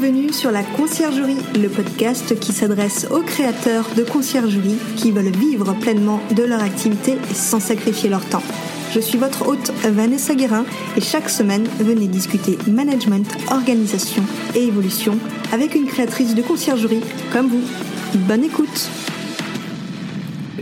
Bienvenue sur la Conciergerie, le podcast qui s'adresse aux créateurs de conciergerie qui veulent vivre pleinement de leur activité sans sacrifier leur temps. Je suis votre hôte Vanessa Guérin et chaque semaine, venez discuter management, organisation et évolution avec une créatrice de conciergerie comme vous. Bonne écoute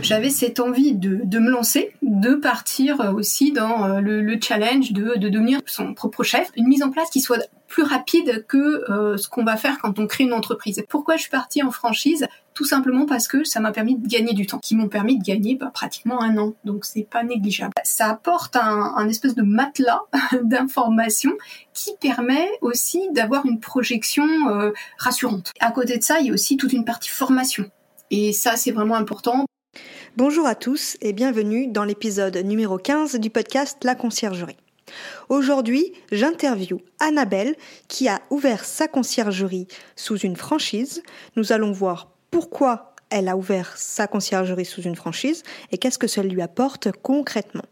j'avais cette envie de, de, me lancer, de partir aussi dans euh, le, le challenge de, de, devenir son propre chef, une mise en place qui soit plus rapide que euh, ce qu'on va faire quand on crée une entreprise. Pourquoi je suis partie en franchise? Tout simplement parce que ça m'a permis de gagner du temps, qui m'ont permis de gagner bah, pratiquement un an, donc c'est pas négligeable. Ça apporte un, un espèce de matelas d'informations qui permet aussi d'avoir une projection euh, rassurante. À côté de ça, il y a aussi toute une partie formation. Et ça, c'est vraiment important. Bonjour à tous et bienvenue dans l'épisode numéro 15 du podcast La Conciergerie. Aujourd'hui, j'interview Annabelle qui a ouvert sa conciergerie sous une franchise. Nous allons voir pourquoi elle a ouvert sa conciergerie sous une franchise et qu'est-ce que ça lui apporte concrètement.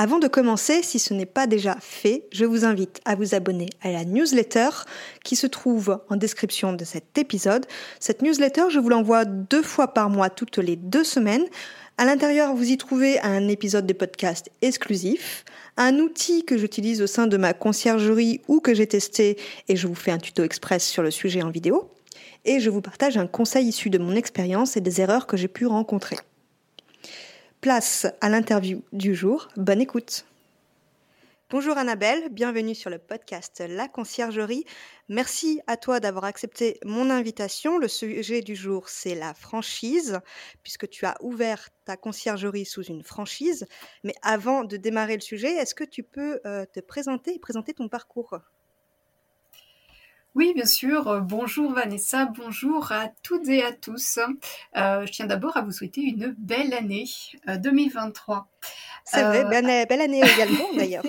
Avant de commencer, si ce n'est pas déjà fait, je vous invite à vous abonner à la newsletter qui se trouve en description de cet épisode. Cette newsletter, je vous l'envoie deux fois par mois, toutes les deux semaines. À l'intérieur, vous y trouvez un épisode de podcast exclusif, un outil que j'utilise au sein de ma conciergerie ou que j'ai testé et je vous fais un tuto express sur le sujet en vidéo. Et je vous partage un conseil issu de mon expérience et des erreurs que j'ai pu rencontrer. Place à l'interview du jour. Bonne écoute. Bonjour Annabelle, bienvenue sur le podcast La Conciergerie. Merci à toi d'avoir accepté mon invitation. Le sujet du jour, c'est la franchise, puisque tu as ouvert ta conciergerie sous une franchise. Mais avant de démarrer le sujet, est-ce que tu peux euh, te présenter et présenter ton parcours? Oui, bien sûr. Euh, bonjour Vanessa, bonjour à toutes et à tous. Euh, je tiens d'abord à vous souhaiter une belle année 2023. Euh, C'est vrai, belle, année également d'ailleurs.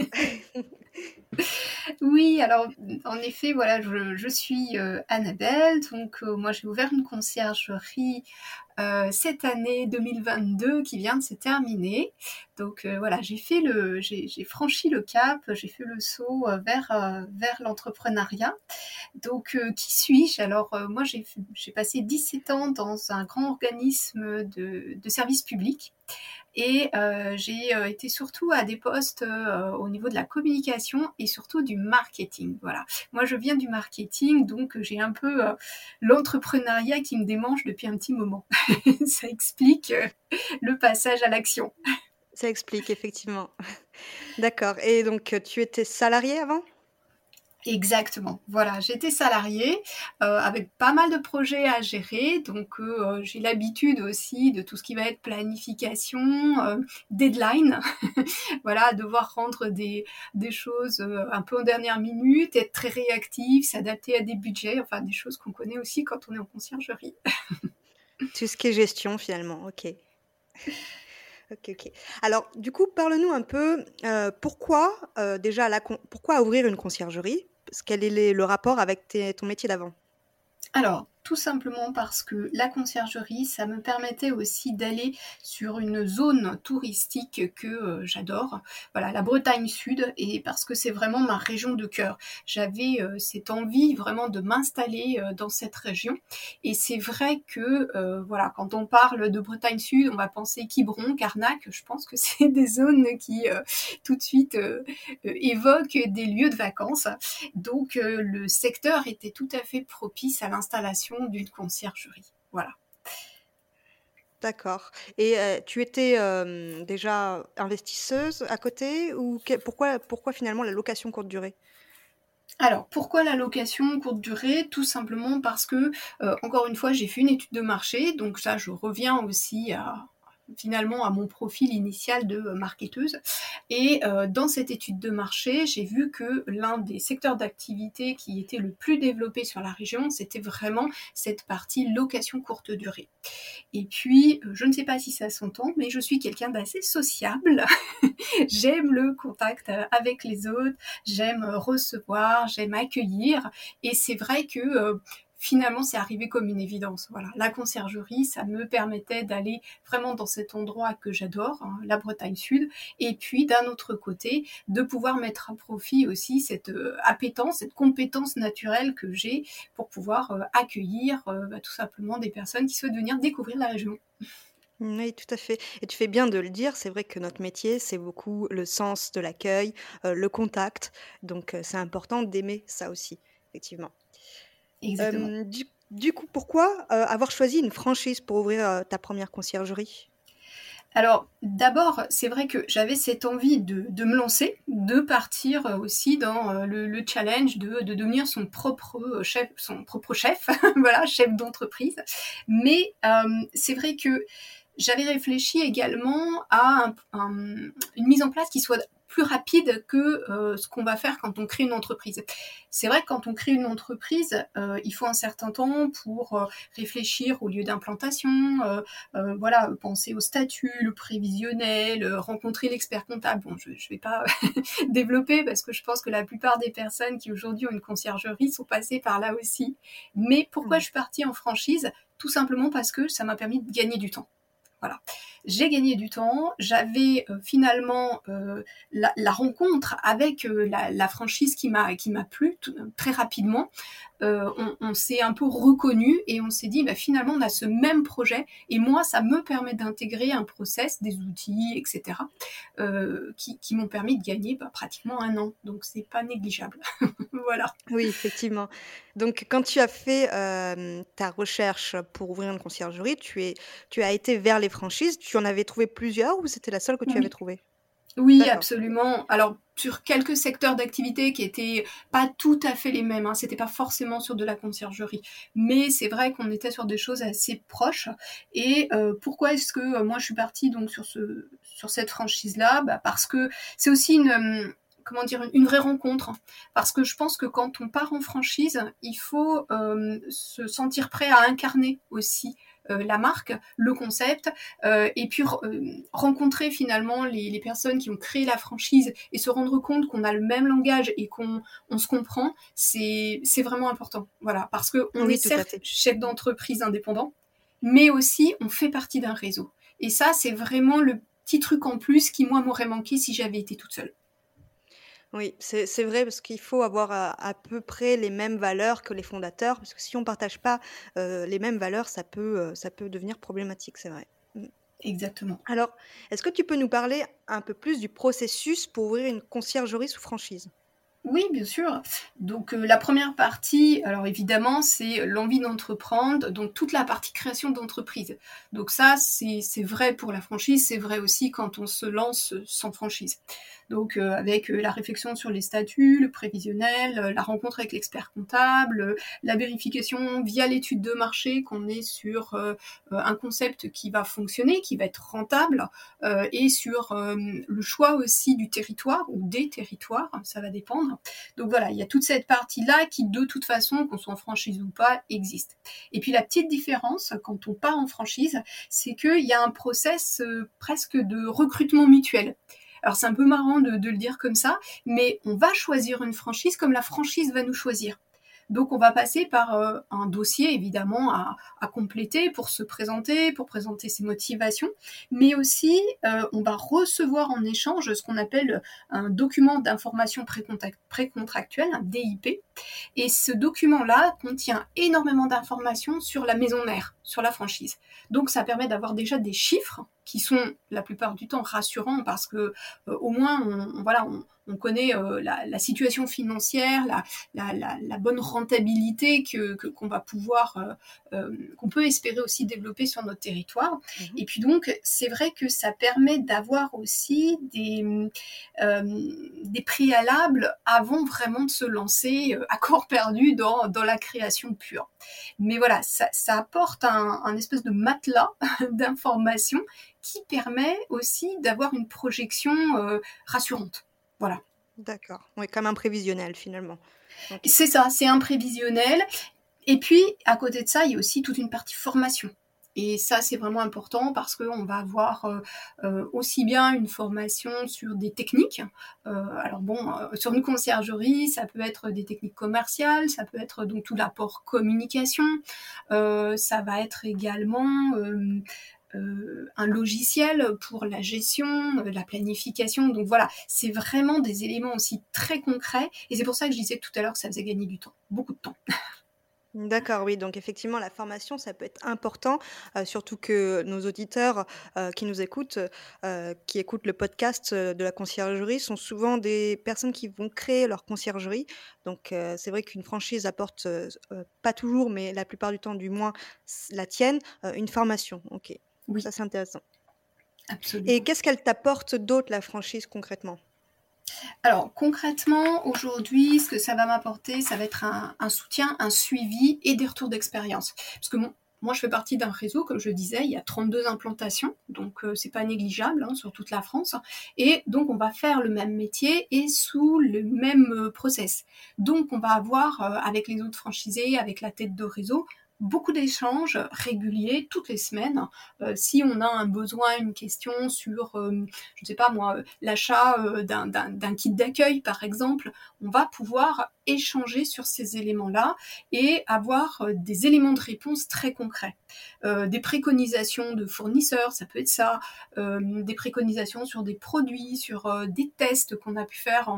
Oui, alors en effet, voilà, je, suis Annabelle, donc moi j'ai ouvert une conciergerie euh, cette année 2022 qui vient de se terminer. Donc euh, voilà, j'ai fait le, j'ai franchi le cap, j'ai fait le saut euh, vers vers l'entrepreneuriat. Donc qui suis-je? Alors moi j'ai passé 17 ans dans un grand organisme de, de service public. Et euh, j'ai euh, été surtout à des postes euh, au niveau de la communication et surtout du marketing. Voilà. Moi, je viens du marketing, donc j'ai un peu l'entrepreneuriat qui me démange depuis un petit moment. Ça explique le passage à l'action. Ça explique, effectivement. D'accord. Et donc, tu étais salarié avant? Exactement. Voilà, j'étais salariée euh, avec pas mal de projets à gérer, donc euh, j'ai l'habitude aussi de tout ce qui va être planification, euh, deadline. voilà, devoir rendre des, des choses un peu en dernière minute, être très réactif, s'adapter à des budgets, enfin des choses qu'on connaît aussi quand on est en conciergerie. tout ce qui est gestion finalement, ok. Ok, ok. Alors, du coup, parle-nous un peu pourquoi déjà la pourquoi ouvrir une conciergerie? Quel est le rapport avec ton métier d'avant? Alors, tout simplement parce que la conciergerie, ça me permettait aussi d'aller sur une zone touristique que euh, j'adore, voilà, la Bretagne Sud, et parce que c'est vraiment ma région de cœur. J'avais euh, cette envie vraiment de m'installer euh, dans cette région, et c'est vrai que, voilà, quand on parle de Bretagne Sud, on va penser Quiberon, Carnac, je pense que c'est des zones qui tout de suite évoquent des lieux de vacances. Donc le secteur était tout à fait propice à l'installation d'une conciergerie. Voilà. D'accord. Et euh, tu étais euh, déjà investisseuse à côté ou pourquoi, pourquoi finalement la location courte durée? Alors, pourquoi la location courte durée? Tout simplement parce que, euh, encore une fois, j'ai fait une étude de marché, donc ça, je reviens aussi à, finalement à mon profil initial de marketeuse. Et dans cette étude de marché, j'ai vu que l'un des secteurs d'activité qui était le plus développé sur la région, c'était vraiment cette partie location courte durée. Et puis, je ne sais pas si ça s'entend, mais je suis quelqu'un d'assez sociable. j'aime le contact avec les autres, j'aime recevoir, j'aime accueillir. Et c'est vrai que finalement, c'est arrivé comme une évidence. Voilà, la conciergerie, ça me permettait d'aller vraiment dans cet endroit que j'adore, hein, la Bretagne Sud, et puis d'un autre côté, de pouvoir mettre à profit aussi cette euh, appétence, cette compétence naturelle que j'ai pour pouvoir euh, accueillir euh, bah, tout simplement des personnes qui souhaitent venir découvrir la région. Oui, tout à fait. Et tu fais bien de le dire, c'est vrai que notre métier, c'est beaucoup le sens de l'accueil, le contact. Donc, c'est important d'aimer ça aussi, effectivement. Exactement. du, coup, pourquoi avoir choisi une franchise pour ouvrir ta première conciergerie? Alors, d'abord, c'est vrai que j'avais cette envie de, me lancer, de partir aussi dans le, challenge de, devenir son propre chef, son propre chef, voilà, chef d'entreprise. Mais c'est vrai que j'avais réfléchi également à une mise en place qui soit plus rapide que euh, ce qu'on va faire quand on crée une entreprise. C'est vrai que quand on crée une entreprise, euh, il faut un certain temps pour euh, réfléchir au lieu d'implantation, voilà, penser au statut, le prévisionnel, rencontrer l'expert comptable. Bon, je ne vais pas développer parce que je pense que la plupart des personnes qui aujourd'hui ont une conciergerie sont passées par là aussi. Mais pourquoi je suis partie en franchise? Tout simplement parce que ça m'a permis de gagner du temps. Voilà. J'ai gagné du temps. J'avais euh, finalement euh, la, rencontre avec euh, la, franchise qui m'a qui m'a plu très rapidement. on, s'est un peu reconnu et on s'est dit bah, finalement on a ce même projet et moi ça me permet d'intégrer un process, des outils, etc. qui, m'ont permis de gagner bah, pratiquement un an. Donc c'est pas négligeable. voilà. Oui effectivement. Donc quand tu as fait ta recherche pour ouvrir une conciergerie, tu es tu as été vers les franchises. Tu en avais trouvé plusieurs ou c'était la seule que tu avais trouvée? Oui, absolument. Alors, sur quelques secteurs d'activité qui étaient pas tout à fait les mêmes, hein. c'était pas forcément sur de la conciergerie, mais c'est vrai qu'on était sur des choses assez proches. Et euh, pourquoi est-ce que euh, moi je suis partie donc sur ce sur cette franchise là bah, Parce que c'est aussi une euh, comment dire, une, vraie rencontre. Parce que je pense que quand on part en franchise, il faut se sentir prêt à incarner aussi euh, la marque, le concept, euh, et puis euh, rencontrer finalement les, personnes qui ont créé la franchise et se rendre compte qu'on a le même langage et qu'on se comprend, c'est vraiment important. Voilà, parce que on est certes chef d'entreprise indépendant, mais aussi on fait partie d'un réseau. Et ça, c'est vraiment le petit truc en plus qui moi m'aurait manqué si j'avais été toute seule. Oui, c'est vrai parce qu'il faut avoir à peu près les mêmes valeurs que les fondateurs, parce que si on ne partage pas, les mêmes valeurs, ça peut, ça peut devenir problématique, c'est vrai. Mmh. Exactement. Alors, est-ce que tu peux nous parler un peu plus du processus pour ouvrir une conciergerie sous franchise? Oui, bien sûr. Donc la première partie, alors évidemment, c'est l'envie d'entreprendre, donc toute la partie création d'entreprise. Donc ça, c'est vrai pour la franchise, c'est vrai aussi quand on se lance sans franchise donc euh, avec euh, la réflexion sur les statuts, le prévisionnel, euh, la rencontre avec l'expert comptable, la vérification via l'étude de marché qu'on est sur un concept qui va fonctionner, qui va être rentable, et sur le choix aussi du territoire ou des territoires, ça va dépendre. Donc voilà, il y a toute cette partie-là qui de toute façon, qu'on soit en franchise ou pas, existe. Et puis la petite différence quand on part en franchise, c'est qu'il y a un process presque de recrutement mutuel. Alors c'est un peu marrant de, le dire comme ça, mais on va choisir une franchise comme la franchise va nous choisir. Donc on va passer par euh, un dossier évidemment à, compléter pour se présenter, pour présenter ses motivations, mais aussi euh, on va recevoir en échange ce qu'on appelle un document d'information précontractuelle, un DIP. Et ce document-là contient énormément d'informations sur la maison mère, sur la franchise. Donc ça permet d'avoir déjà des chiffres qui sont la plupart du temps rassurants parce que euh, au moins on, voilà on, on connaît la, situation financière, la, bonne rentabilité que qu'on va pouvoir, qu'on peut espérer aussi développer sur notre territoire. Mmh Et puis donc, c'est vrai que ça permet d'avoir aussi des, des préalables avant vraiment de se lancer à corps perdu dans, dans la création pure. Mais voilà, ça, apporte un, un espèce de matelas d'informations qui permet aussi d'avoir une projection euh, rassurante. Voilà. D'accord. Oui, comme un prévisionnel finalement. C'est ça, c'est un prévisionnel. Et puis, à côté de ça, il y a aussi toute une partie formation. Et ça, c'est vraiment important parce qu'on va avoir euh, euh, aussi bien une formation sur des techniques. alors bon, sur une conciergerie, ça peut être des techniques commerciales, ça peut être donc tout l'apport communication. ça va être également euh, un logiciel pour la gestion, euh, la planification. Donc voilà, c'est vraiment des éléments aussi très concrets. Et c'est pour ça que je disais tout à l'heure que ça faisait gagner du temps, beaucoup de temps. D'accord, oui, donc effectivement, la formation, ça peut être important, euh, surtout que nos auditeurs qui nous écoutent, qui écoutent le podcast de la conciergerie, sont souvent des personnes qui vont créer leur conciergerie. Donc, c'est vrai qu'une franchise apporte, pas toujours, mais la plupart du temps, du moins, la tienne, une formation. Ok. Oui. Ça, c'est intéressant. Absolument. Et qu'est-ce qu'elle t'apporte d'autre, la franchise, concrètement? Alors concrètement, aujourd'hui, ce que ça va m'apporter, ça va être un, soutien, un suivi et des retours d'expérience. Parce que moi, je fais partie d'un réseau, comme je disais, il y a 32 implantations, donc euh, c'est pas négligeable hein, sur toute la France. Et donc, on va faire le même métier et sous le même euh, process. Donc, on va avoir, euh, avec les autres franchisés, avec la tête de réseau, beaucoup d'échanges réguliers toutes les semaines. Euh, si on a un besoin, une question sur, euh, je ne sais pas moi, l'achat euh, d'un kit d'accueil par exemple, on va pouvoir échanger sur ces éléments-là et avoir des éléments de réponse très concrets. des préconisations de fournisseurs, ça peut être ça, des préconisations sur des produits, sur des tests qu'on a pu faire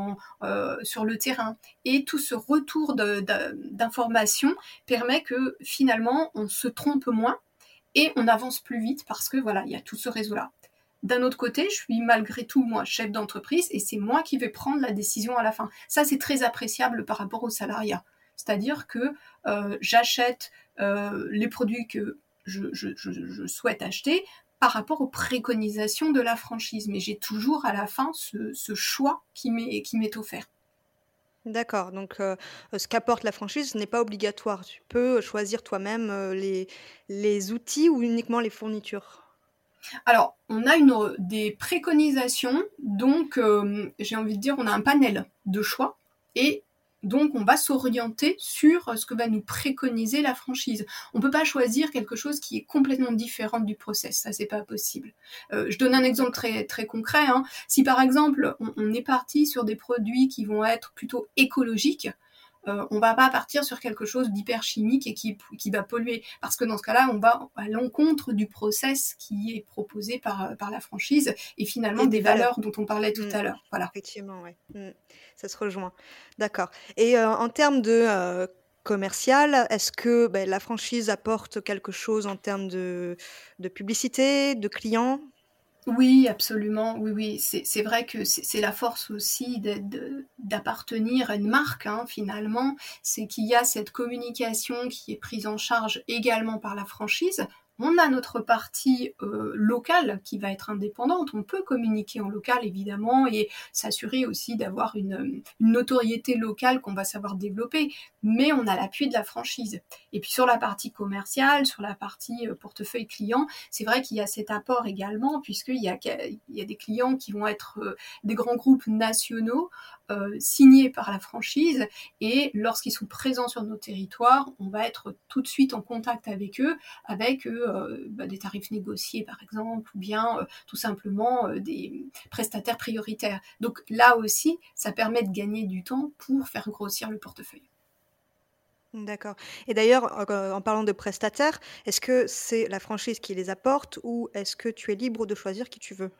sur le terrain. Et tout ce retour d'informations permet que finalement on se trompe moins et on avance plus vite parce que voilà, il y a tout ce réseau-là. D'un autre côté, je suis malgré tout moi chef d'entreprise et c'est moi qui vais prendre la décision à la fin. Ça, c'est très appréciable par rapport au salariat. C'est-à-dire que euh, j'achète euh, les produits que je, souhaite acheter par rapport aux préconisations de la franchise. Mais j'ai toujours à la fin ce, choix qui m'est offert. D'accord, donc ce qu'apporte la franchise n'est pas obligatoire. Tu peux choisir toi-même, les outils ou uniquement les fournitures? Alors, on a une, des préconisations, donc j'ai envie de dire, on a un panel de choix et donc, on va s'orienter sur ce que va nous préconiser la franchise. On ne peut pas choisir quelque chose qui est complètement différent du process. Ça, c'est pas possible. Euh, je donne un exemple très, très concret. Hein. Si par exemple, on, est parti sur des produits qui vont être plutôt écologiques, euh, on va pas partir sur quelque chose d'hyper chimique et qui, qui va polluer. Parce que dans ce cas-là, on va à l'encontre du process qui est proposé par, euh, par la franchise et finalement des, valeurs. dont on parlait tout mmh. à l'heure. Voilà. Effectivement, oui. Mmh. Ça se rejoint. D'accord. Et euh, en termes de commercial, est-ce que ben, la franchise apporte quelque chose en termes de, de publicité, de clients? Oui, absolument. Oui, oui. C'est vrai que c'est la force aussi d'appartenir à une marque, hein, finalement. C'est qu'il y a cette communication qui est prise en charge également par la franchise, on a notre partie euh, locale qui va être indépendante. On peut communiquer en local évidemment et s'assurer aussi d'avoir une, notoriété locale qu'on va savoir développer. Mais on a l'appui de la franchise. Et puis sur la partie commerciale, sur la partie euh, portefeuille client, c'est vrai qu'il y a cet apport également puisqu'il y a, des clients qui vont être euh, des grands groupes nationaux signés par la franchise et lorsqu'ils sont présents sur nos territoires, on va être tout de suite en contact avec eux, avec euh, bah, des tarifs négociés par exemple, ou bien euh, tout simplement euh, des prestataires prioritaires. Donc là aussi, ça permet de gagner du temps pour faire grossir le portefeuille. D'accord. Et d'ailleurs, en parlant de prestataires, est-ce que c'est la franchise qui les apporte ou est-ce que tu es libre de choisir qui tu veux?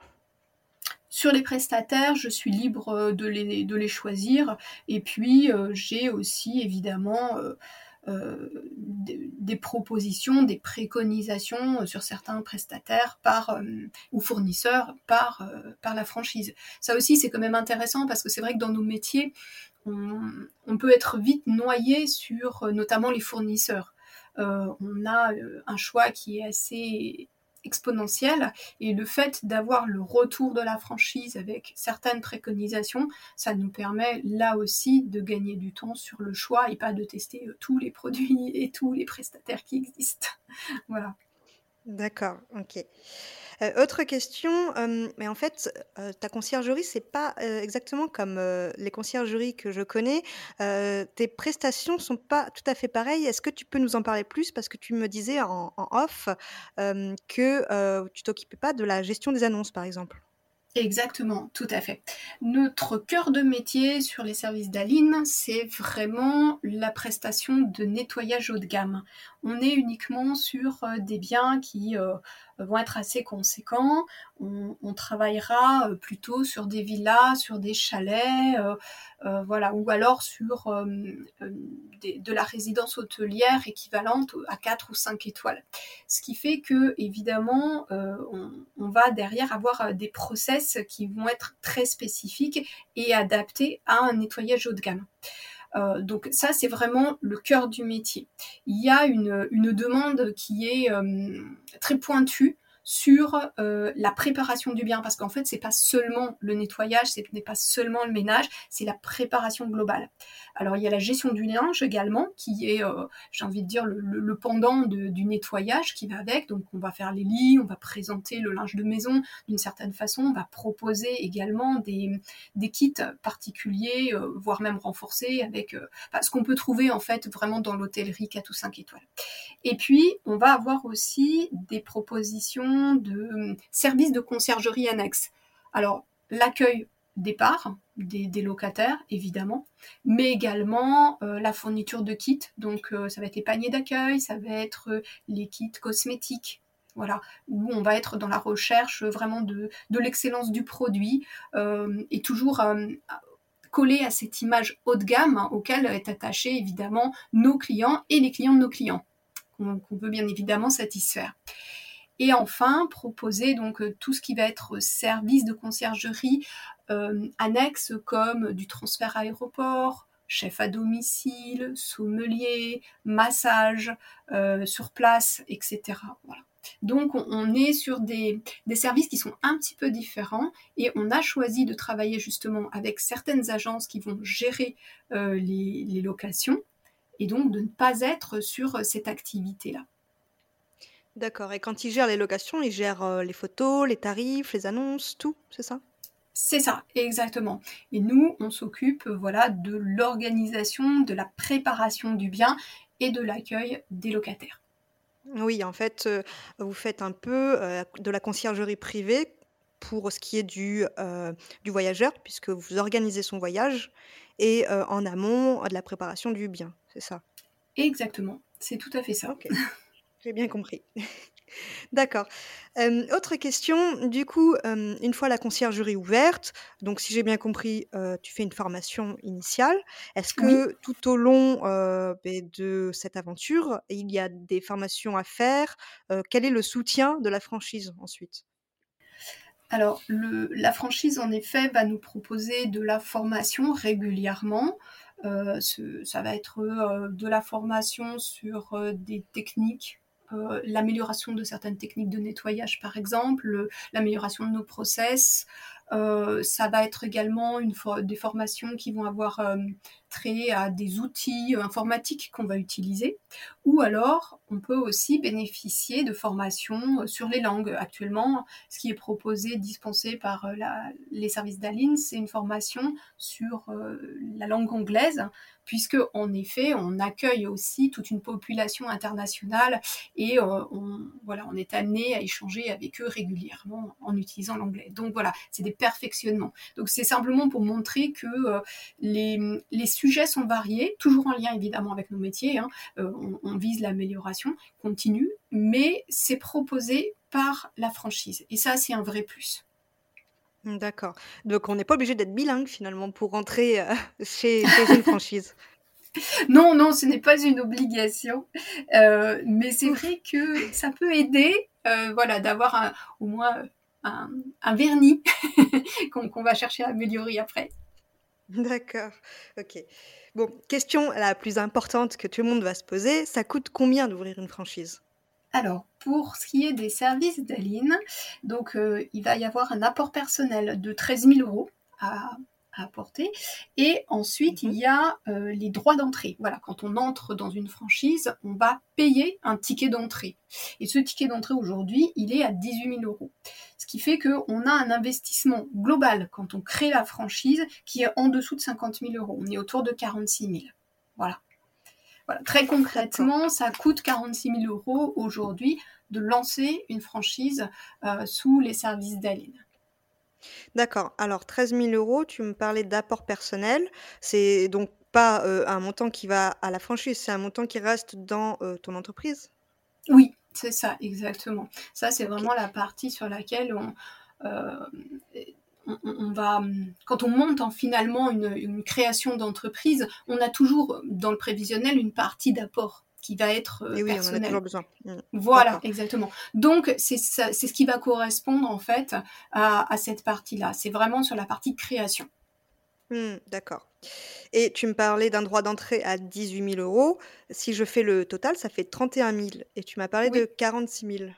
Sur les prestataires, je suis libre de les, de les choisir. Et puis, j'ai aussi évidemment des, propositions, des préconisations sur certains prestataires par, ou fournisseurs par la franchise. Ça aussi, c'est quand même intéressant parce que c'est vrai que dans nos métiers, on, peut être vite noyé sur notamment les fournisseurs. on a un choix qui est assez exponentielle et le fait d'avoir le retour de la franchise avec certaines préconisations, ça nous permet là aussi de gagner du temps sur le choix et pas de tester euh, tous les produits et tous les prestataires qui existent. voilà. D'accord, ok. Euh, autre question, mais en fait, ta conciergerie, c'est pas, exactement comme, les conciergeries que je connais. tes prestations sont pas tout à fait pareilles. Est-ce que tu peux nous en parler plus? Parce que tu me disais en en off, que, tu t'occupais pas de la gestion des annonces, par exemple. Exactement, tout à fait. Notre cœur de métier sur les services d'Aline, c'est vraiment la prestation de nettoyage haut de gamme. On est uniquement sur euh, des biens qui euh, vont être assez conséquents. On, travaillera euh, plutôt sur des villas, sur des chalets, voilà, ou alors sur de la résidence hôtelière équivalente à 4 ou 5 étoiles. Ce qui fait que, évidemment, on, on, va derrière avoir des process qui vont être très spécifiques et adaptés à un nettoyage haut de gamme. Euh, donc ça, c'est vraiment le cœur du métier. Il y a une, une demande qui est euh, très pointue sur euh, la préparation du bien parce qu'en fait c'est pas seulement le nettoyage, ce n'est pas seulement le ménage, c'est la préparation globale. Alors il y a la gestion du linge également qui est, euh, j'ai envie de dire, le, pendant du nettoyage qui va avec. Donc on va faire les lits, on va présenter le linge de maison d'une certaine façon, on va proposer également des, des kits particuliers, euh, voire même renforcés avec ce qu'on peut trouver en fait vraiment dans l'hôtellerie 4 ou 5 étoiles. Et puis on va avoir aussi des propositions de euh, services de conciergerie annexe. Alors, l'accueil départ des, des, locataires, évidemment, mais également euh, la fourniture de kits. Donc, euh, ça va être les paniers d'accueil, ça va être les kits cosmétiques. Voilà, où on va être dans la recherche vraiment de, l'excellence du produit et toujours collé à cette image haut de gamme hein, auquel est attaché évidemment nos clients et les clients de nos clients, qu'on veut bien évidemment satisfaire. Et enfin, proposer donc euh, tout ce qui va être service de conciergerie euh, annexe comme du transfert aéroport, chef à domicile, sommelier, massage euh, sur place, etc. Donc on est sur des, services qui sont un petit peu différents et on a choisi de travailler justement avec certaines agences qui vont gérer les locations et donc de ne pas être sur cette activité-là. D'accord et quand ils gèrent les locations, ils gèrent, euh, les photos, les tarifs, les annonces, tout, c'est ça? C'est ça, exactement. Et nous, on s'occupe, voilà, de l'organisation, de la préparation du bien et de l'accueil des locataires. Oui, en fait, euh, vous faites un peu, euh, de la conciergerie privée pour ce qui est du, du voyageur, puisque vous organisez son voyage et en amont, de la préparation du bien, c'est ça? Exactement, c'est tout à fait ça. J'ai bien compris. D'accord. autre question, du coup, une fois la conciergerie ouverte, donc si j'ai bien compris, tu fais une formation initiale. Est-ce que tout au long, ben, de cette aventure, il y a des formations à faire? quel est le soutien de la franchise ensuite? Alors la franchise, en effet, va nous proposer de la formation régulièrement. ça va être, de la formation sur, des techniques euh, l'amélioration de certaines techniques de nettoyage par exemple, l'amélioration de nos process. Euh, ça va être également une des formations qui vont avoir euh, à des outils informatiques qu'on va utiliser. Ou alors, on peut aussi bénéficier de formations sur les langues. Actuellement, ce qui est proposé, dispensé par les services d'Aline, c'est une formation sur la langue anglaise puisque en effet, on accueille aussi toute une population internationale et euh, on, voilà, on est amené à échanger avec eux régulièrement en utilisant l'anglais. Donc voilà, c'est des perfectionnements. Donc c'est simplement pour montrer que euh, les, les, sujets sont variés, toujours en lien évidemment avec nos métiers. Hein. Euh, on, on vise l'amélioration continue, mais c'est proposé par la franchise. Et ça, c'est un vrai plus. D'accord. Donc on n'est pas obligé d'être bilingue finalement pour rentrer, chez chez une franchise? Non, non, ce n'est pas une obligation, euh, mais c'est vrai que ça peut aider, euh, voilà, d'avoir au moins un, vernis qu'on va chercher à améliorer après. D'accord, ok. Bon, question la plus importante que tout le monde va se poser, ça coûte combien d'ouvrir une franchise? Alors, pour ce qui est des services d'Aline, donc euh, il va y avoir un apport personnel de 13 000 euros à, apporter. Et ensuite, il mhm. y a euh, les droits d'entrée. Voilà, quand on entre dans une franchise, on va payer un ticket d'entrée. Et ce ticket d'entrée aujourd'hui, il est à 18 000 euros. Ce qui fait qu'on a un investissement global quand on crée la franchise qui est en dessous de 50 000 euros. On est autour de 46 000. Voilà. Très concrètement, ça coûte 46 000 euros aujourd'hui de lancer une franchise euh, sous les services d'Aline. D'accord. Alors 13 000 euros, tu me parlais d'apport personnel. C'est donc pas euh, un montant qui va à la franchise, c'est un montant qui reste dans euh, ton entreprise? Oui, c'est ça, exactement. Ça, c'est vraiment la partie sur laquelle on, on, va, quand on monte en finalement une, création d'entreprise, on a toujours dans le prévisionnel une partie d'apport qui va être euh, oui, on en a toujours besoin. Mm. Voilà, exactement. Donc c'est ce qui va correspondre en fait à, cette partie-là. C'est vraiment sur la partie création. Hmm, d'accord. Et tu me parlais d'un droit d'entrée à 18 000 euros. Si je fais le total, ça fait 31 000. Et tu m'as parlé de 46 000.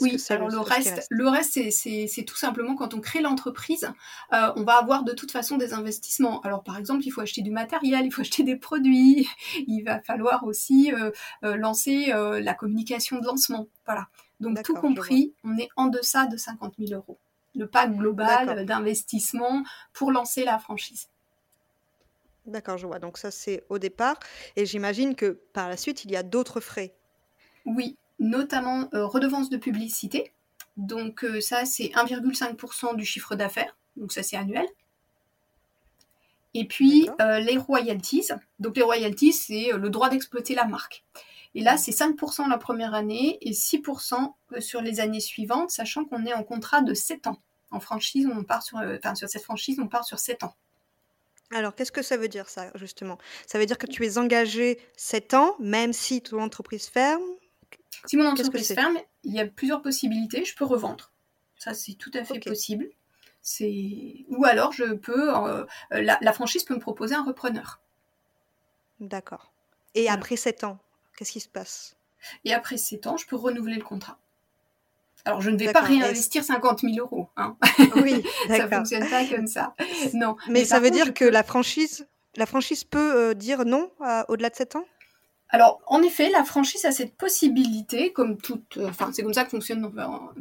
Oui, alors le reste, le reste, c'est tout simplement quand on crée l'entreprise, euh, on va avoir de toute façon des investissements. Alors par exemple, il faut acheter du matériel, il faut acheter des produits, il va falloir aussi euh, euh, lancer la communication de lancement. Voilà. Donc tout compris, on est en deçà de 50 000 euros. Le pack global d'investissement pour lancer la franchise. D'accord, je vois. Donc ça, c'est au départ. Et j'imagine que par la suite, il y a d'autres frais. Oui, notamment euh, redevance de publicité. Donc euh, ça, c'est 1,5% du chiffre d'affaires. Donc ça, c'est annuel. Et puis euh, les royalties. Donc les royalties, c'est le droit d'exploiter la marque. Et là, c'est 5% la première année et 6% sur les années suivantes, sachant qu'on est en contrat de 7 ans. En franchise, on part sur, enfin, sur cette franchise, on part sur 7 ans. Alors, qu'est-ce que ça veut dire, ça, justement? Ça veut dire que tu es engagé 7 ans, même si ton entreprise ferme si mon entreprise ferme, il y a plusieurs possibilités. Je peux revendre. Ça, c'est tout à fait possible. C'est ou alors je peux euh, la, franchise peut me proposer un repreneur. D'accord. Et après 7 ans, qu'est-ce qui se passe? Et après 7 ans, je peux renouveler le contrat. Alors, je ne vais pas réinvestir 50 000 euros. Hein. Oui, ça fonctionne pas comme ça. Non. Mais, ça veut dire que la franchise, la franchise peut euh, dire non au-delà de 7 ans? Alors, en effet, la franchise a cette possibilité, comme toute, euh, enfin, c'est comme ça que fonctionnent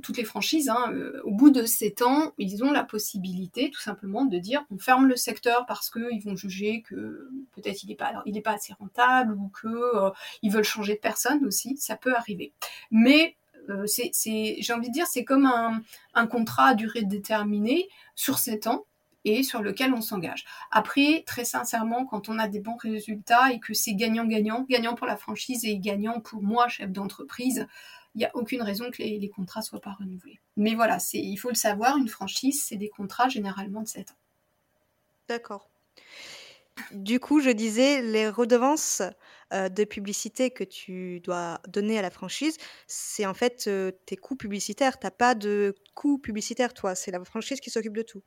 toutes les franchises. Hein, euh, au bout de 7 ans, ils ont la possibilité, tout simplement, de dire on ferme le secteur parce qu'ils vont juger que peut-être il n'est pas, assez rentable ou qu'ils euh, veulent changer de personne aussi. Ça peut arriver. Mais c'est, j'ai envie de dire, c'est comme un, un contrat à durée déterminée sur 7 ans et sur lequel on s'engage. Après, très sincèrement, quand on a des bons résultats et que c'est gagnant-gagnant, gagnant pour la franchise et gagnant pour moi, chef d'entreprise, il n'y a aucune raison que les, contrats ne soient pas renouvelés. Mais voilà, il faut le savoir, une franchise, c'est des contrats généralement de 7 ans. D'accord. Du coup, je disais, les redevances euh, de publicité que tu dois donner à la franchise, c'est en fait euh, tes coûts publicitaires. Tu n'as pas de coûts publicitaires, toi. C'est la franchise qui s'occupe de tout.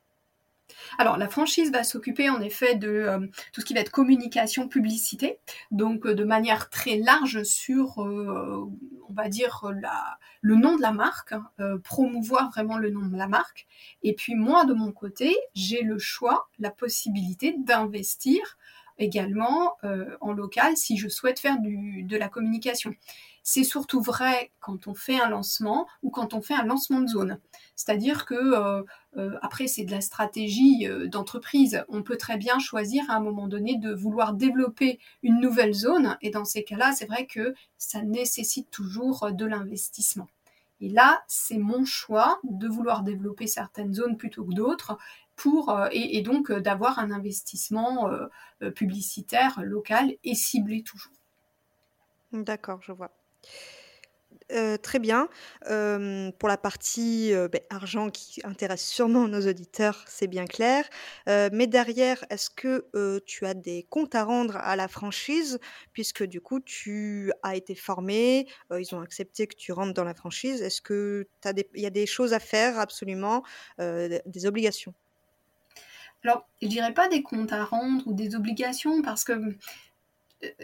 Alors, la franchise va s'occuper en effet de euh, tout ce qui va être communication, publicité, donc euh, de manière très large sur, euh, on va dire, le nom de la marque, hein, promouvoir vraiment le nom de la marque. Et puis moi, de mon côté, j'ai le choix, la possibilité d'investir également en local si je souhaite faire de la communication. C'est surtout vrai quand on fait un lancement ou quand on fait un lancement de zone. C'est-à-dire que euh, euh, après c'est de la stratégie euh, d'entreprise. On peut très bien choisir à un moment donné de vouloir développer une nouvelle zone et dans ces cas-là, c'est vrai que ça nécessite toujours de l'investissement. Et là, c'est mon choix de vouloir développer certaines zones plutôt que d'autres pour et, donc d'avoir un investissement publicitaire local et ciblé toujours. D'accord, je vois. Heu, très bien. Hem, pour la partie, heu, beh, argent qui intéresse sûrement nos auditeurs, c'est bien clair. Mais derrière, est-ce que, tu as des comptes à rendre à la franchise? Puisque du coup, tu as été formé, ils ont accepté que tu rentres dans la franchise. Est-ce que y a des choses à faire absolument, des obligations? Alors, je dirais pas des comptes à rendre ou des obligations parce que,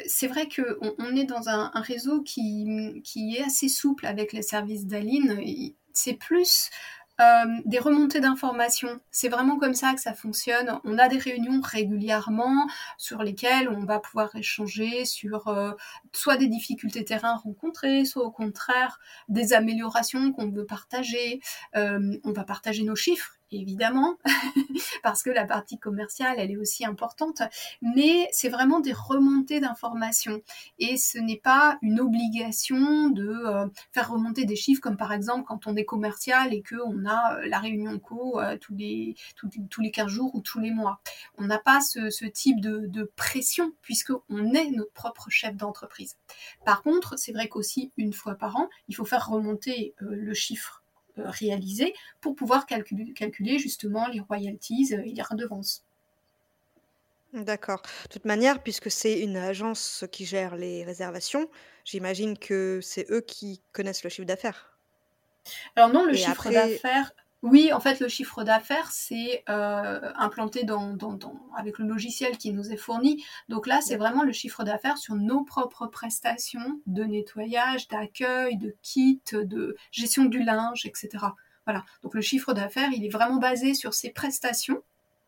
c'est vrai qu'on on est dans un réseau qui, qui est assez souple avec les services d'Aline. C'est plus, hem, des remontées d'informations. C'est vraiment comme ça que ça fonctionne. On a des réunions régulièrement sur lesquelles on va pouvoir échanger sur, heu, soit des difficultés terrain rencontrées, soit au contraire des améliorations qu'on veut partager. Hem, on va partager nos chiffres, évidemment, parce que la partie commerciale, elle est aussi importante, mais c'est vraiment des remontées d'informations et ce n'est pas une obligation de, heu, faire remonter des chiffres comme par exemple quand on est commercial et qu'on a, heu, la réunion co, heu, tous les tous les 15 jours ou tous les mois. On n'a pas ce type de de pression puisqu'on est notre propre chef d'entreprise. Par contre, c'est vrai qu'aussi une fois par an, il faut faire remonter, le chiffre, heu, réalisé pour pouvoir calculer calculer justement les royalties, heu, et les redevances. D'accord. De toute manière, puisque c'est une agence qui gère les réservations, j'imagine que c'est eux qui connaissent le chiffre d'affaires? Alors non, le Et chiffre après d'affaires oui, en fait, le chiffre d'affaires, c'est, heu, implanté dans dans dans avec le logiciel qui nous est fourni. Donc là, c'est vraiment le chiffre d'affaires sur nos propres prestations de nettoyage, d'accueil, de kit, de gestion du linge, et cetera. Voilà, donc le chiffre d'affaires, il est vraiment basé sur ces prestations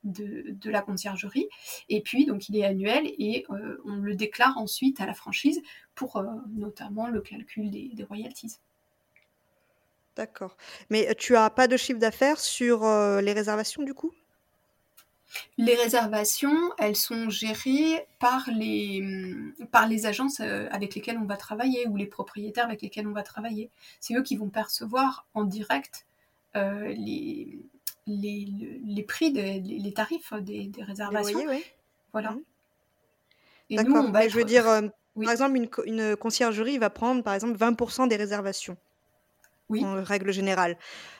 de de la conciergerie et puis donc il est annuel et heu, on le déclare ensuite à la franchise pour, heu, notamment le calcul des des royalties. D'accord. Mais, heu, tu as pas de chiffre d'affaires sur, heu, les réservations du coup? Les réservations, elles sont gérées par les, par les agences, heu, avec lesquelles on va travailler ou les propriétaires avec lesquels on va travailler. C'est eux qui vont percevoir en direct, les les le les prix des les tarifs des réservations. loyers, oui. Voilà Mmh. et nous, on D'accord. va Mais je veux dire, par exemple, une, conciergerie va prendre, par exemple, 20% des réservations, oui, en règle générale.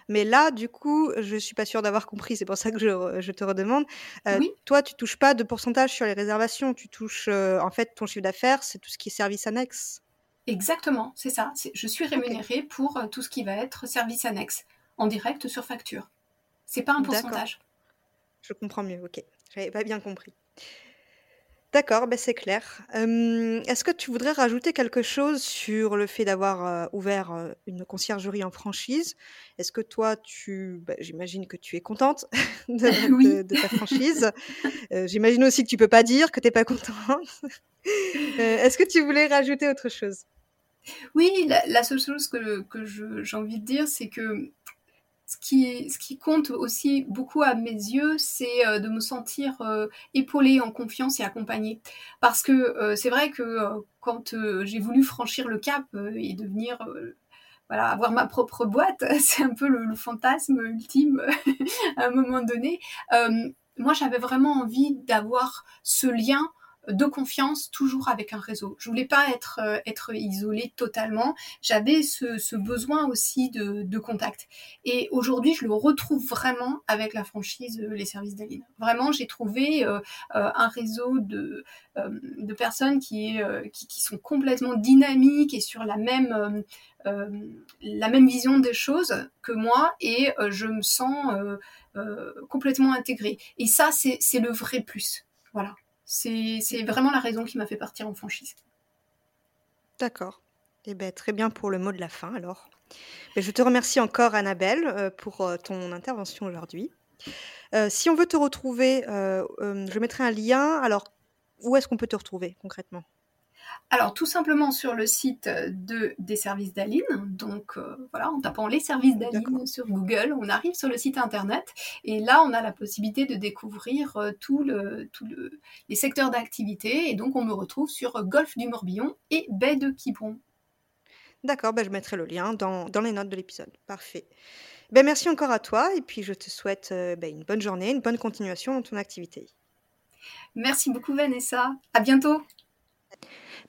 Mais là, du coup, je suis pas sûre d'avoir compris, c'est pour ça que je te redemande. Oui, toi, tu touches pas de pourcentage sur les réservations, tu touches, heu, en fait, ton chiffre d'affaires, c'est tout ce qui est service annexe? exactement, c'est ça. Je suis rémunérée pour, heu, tout ce qui va être service annexe, en direct sur facture. C'est pas un pourcentage. je comprends mieux, OK. J'avais pas bien compris. D'accord, ben c'est clair. Hem, est-ce que tu voudrais rajouter quelque chose sur le fait d'avoir, heu, ouvert, heu, une conciergerie en franchise? Est-ce que toi tu bah, j'imagine que tu es contente de Oui. de de ta franchise? Heu, j'imagine aussi que tu peux pas dire que tu es pas contente. Heu, est-ce que tu voulais rajouter autre chose? Oui, la la seule chose que que je j'ai envie de dire, c'est que ce qui compte aussi beaucoup à mes yeux, c'est, heu, de me sentir, heu, épaulée, en confiance et accompagnée. Parce que, heu, c'est vrai que, quand, j'ai voulu franchir le cap, et devenir, voilà, avoir ma propre boîte, c'est un peu le fantasme ultime à un moment donné. Moi, j'avais vraiment envie d'avoir ce lien de confiance toujours avec un réseau. Je voulais pas être, heu, être isolée totalement. J'avais ce ce besoin aussi de de contact et aujourd'hui, je le retrouve vraiment avec la franchise, heu, Les Services d'Aline. Vraiment, j'ai trouvé, heu heu, un réseau de, de personnes qui qui qui sont complètement dynamiques et sur la même, hem, la même vision des choses que moi et je me sens, heu, complètement intégrée et ça, c'est le vrai plus. Voilà. C'est vraiment la raison qui m'a fait partir en franchise. D'accord. Et beh, très bien pour le mot de la fin alors. Beh, je te remercie encore Annabelle, heu, pour, heu, ton intervention aujourd'hui. Heu, si on veut te retrouver, je mettrai un lien. Alors, où est-ce qu'on peut te retrouver concrètement? Alors tout simplement sur le site, de des services d'Aline, donc heu, voilà, en tapant «les services d'Aline» sur Google, on arrive sur le site internet et là, on a la possibilité de découvrir, heu, tout le tout le les secteurs d'activité et donc on me retrouve sur, golfe du Morbihan et baie de Quiberon. D'accord, bah, je mettrai le lien dans dans les notes de l'épisode. Parfait. Ben merci encore à toi et puis je te souhaite, beh, une bonne journée, une bonne continuation dans ton activité. Merci beaucoup Vanessa, à bientôt.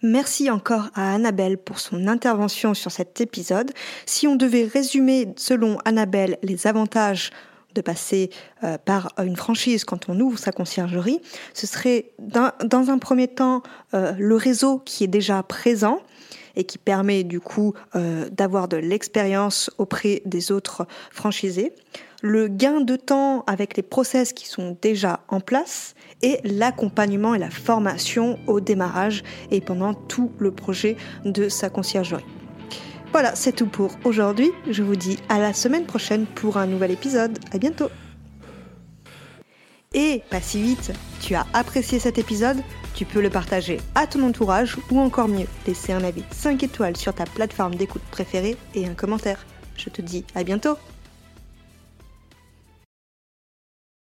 Merci encore à Annabelle pour son intervention sur cet épisode. Si on devait résumer selon Annabelle les avantages de passer euh, par une franchise quand on ouvre sa conciergerie, ce serait dans un premier temps euh, le réseau qui est déjà présent et qui permet du coup euh, d'avoir de l'expérience auprès des autres franchisés, le gain de temps avec les process qui sont déjà en place et l'accompagnement et la formation au démarrage et pendant tout le projet de sa conciergerie. Voilà, c'est tout pour aujourd'hui. Je vous dis à la semaine prochaine pour un nouvel épisode. À bientôt. Et pas si vite, tu as apprécié cet épisode Tu peux le partager à ton entourage ou encore mieux, laisser un avis 5 étoiles sur ta plateforme d'écoute préférée et un commentaire. Je te dis à bientôt